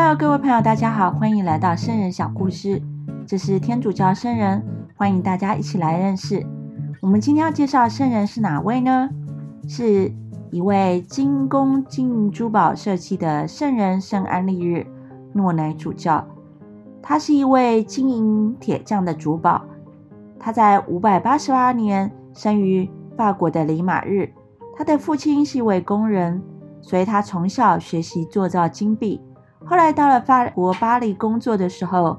Hello，各位朋友，大家好，欢迎来到圣人小故事。这是天主教圣人，欢迎大家一起来认识。我们今天要介绍的圣人是哪位呢？是一位精工金银珠宝设计的圣人圣安利日诺乃主教。他是一位金银铁匠的主宝。他在五百八十八年生于法国的里马日。他的父亲是一位工人，所以他从小学习做造金币。后来到了法国巴黎工作的时候。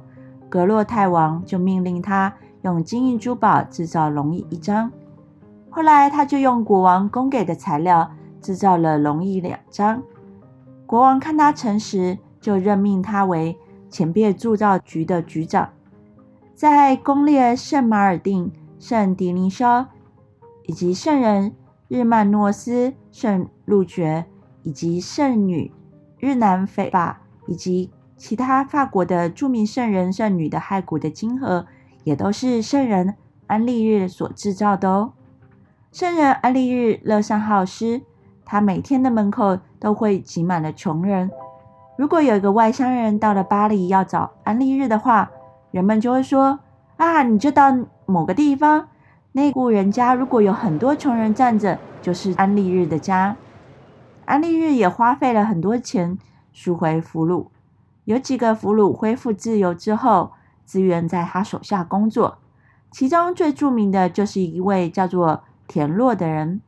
格洛泰王就命令他用金银珠宝制造龙翼一张，后来他就用国王供给的材料制造了龙翼两张。国王看他诚实，就任命他为前边铸造局的局长。在攻略圣马尔定、圣迪尼肖以及圣人日曼诺斯、圣路觉以及圣女日南菲巴以及。其他法国的著名圣人圣女的骸骨的金盒，也都是圣人安利日所制造的哦。圣人安利日乐善好施，他每天的门口都会挤满了穷人。如果有一个外乡人到了巴黎要找安利日的话，人们就会说：“啊，你就到某个地方，那户人家如果有很多穷人站着，就是安利日的家。”安利日也花费了很多钱赎回俘虏。有几个俘虏恢复自由之后，自愿在他手下工作。其中最著名的就是一位叫做田洛的人。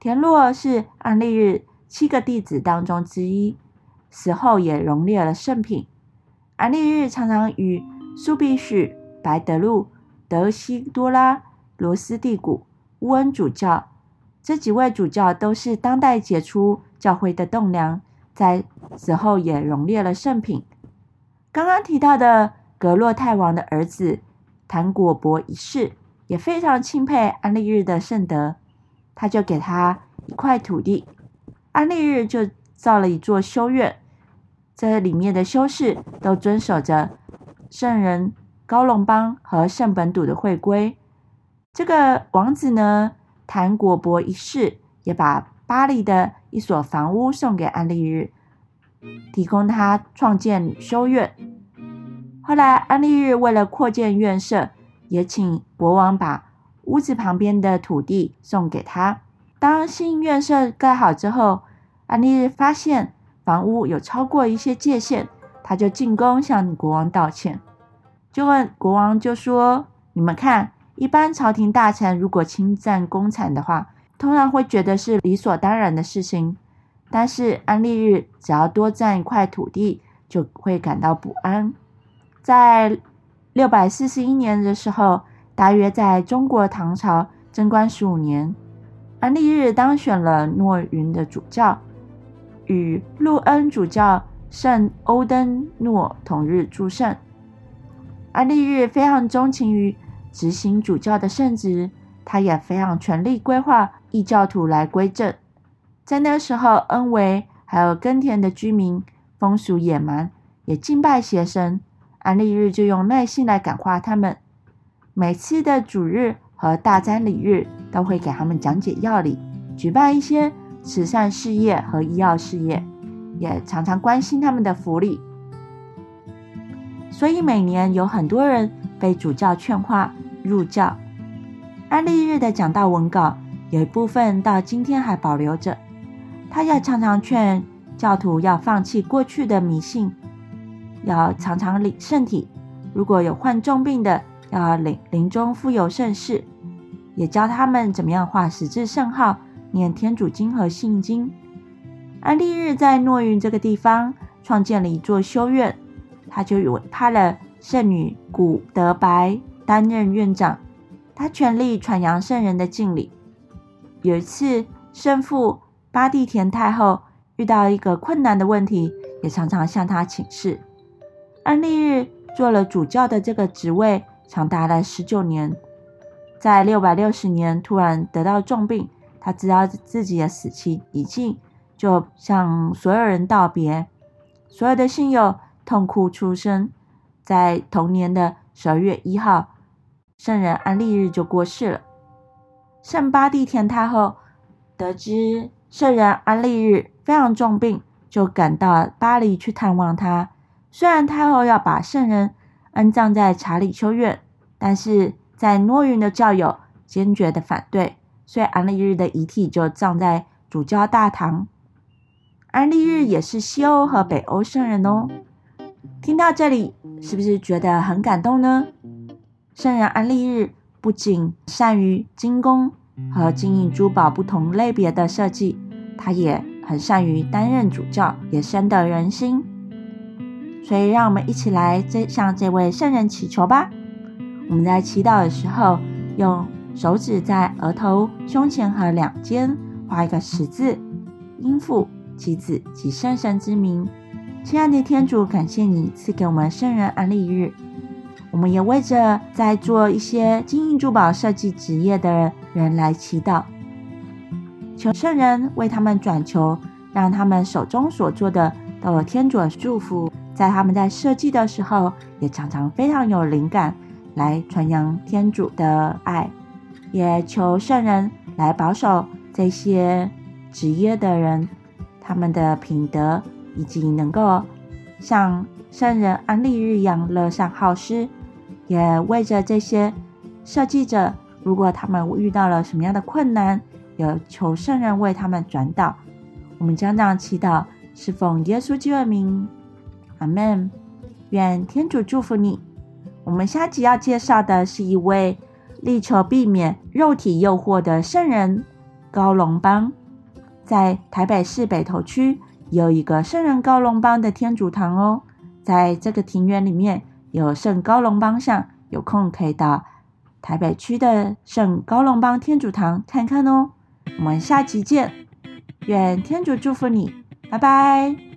田洛是安利日七个弟子当中之一，死后也荣列了圣品。安利日常常与苏比许、白德禄、德西多拉、罗斯蒂古、乌恩主教这几位主教都是当代杰出教会的栋梁，在死后也荣列了圣品。刚刚提到的格洛泰王的儿子谭果伯一世也非常钦佩安利日的圣德，他就给他一块土地，安利日就造了一座修院，这里面的修士都遵守着圣人高隆邦和圣本笃的会规。这个王子呢，谭果伯一世也把巴黎的一所房屋送给安利日。提供他创建修院。后来，安利日为了扩建院舍，也请国王把屋子旁边的土地送给他。当新院舍盖好之后，安利日发现房屋有超过一些界限，他就进宫向国王道歉。就问国王就说：“你们看，一般朝廷大臣如果侵占公产的话，通常会觉得是理所当然的事情。”但是安利日只要多占一块土地，就会感到不安。在六百四十一年的时候，大约在中国唐朝贞观十五年，安利日当选了诺云的主教，与陆恩主教圣欧登诺同日祝圣。安利日非常钟情于执行主教的圣职，他也非常全力规划异教徒来归正。在那个时候，恩维还有耕田的居民风俗野蛮，也敬拜邪神。安利日就用耐心来感化他们。每次的主日和大瞻礼日，都会给他们讲解要理，举办一些慈善事业和医药事业，也常常关心他们的福利。所以每年有很多人被主教劝化入教。安利日的讲道文稿有一部分到今天还保留着。他也常常劝教徒要放弃过去的迷信，要常常领圣体。如果有患重病的，要临临终复有圣事，也教他们怎么样画十字圣号、念天主经和信经。安利日在诺云这个地方创建了一座修院，他就委派了圣女古德白担任院长，他全力传扬圣人的敬礼。有一次，圣父。巴蒂田太后遇到一个困难的问题，也常常向他请示。安利日做了主教的这个职位，长达了十九年。在六百六十年，突然得到重病，他知道自己的死期已近，就向所有人道别。所有的信友痛哭出声。在同年的十二月一号，圣人安利日就过世了。圣巴蒂田太后得知。圣人安利日非常重病，就赶到巴黎去探望他。虽然太后要把圣人安葬在查理修院，但是在诺云的教友坚决的反对，所以安利日的遗体就葬在主教大堂。安利日也是西欧和北欧圣人哦。听到这里，是不是觉得很感动呢？圣人安利日不仅善于精工和金银珠宝不同类别的设计，他也很善于担任主教，也深得人心。所以，让我们一起来这向这位圣人祈求吧。我们在祈祷的时候，用手指在额头、胸前和两肩画一个十字，应父、其子及圣神之名。亲爱的天主，感谢你赐给我们圣人安利日。我们也为着在做一些金银珠宝设计职业的人来祈祷，求圣人为他们转求，让他们手中所做的都有天主的祝福。在他们在设计的时候，也常常非常有灵感，来传扬天主的爱。也求圣人来保守这些职业的人，他们的品德，以及能够像圣人安利日一样乐善好施。也为着这些设计者，如果他们遇到了什么样的困难，有求圣人为他们转导。我们将这样祈祷，是奉耶稣基督的名。阿门。愿天主祝福你。我们下集要介绍的是一位力求避免肉体诱惑的圣人高隆邦。在台北市北投区有一个圣人高隆邦的天主堂哦，在这个庭园里面有圣高隆邦像，有空可以到台北区的圣高隆邦天主堂看看哦。我们下期见。愿天主祝福你，拜拜。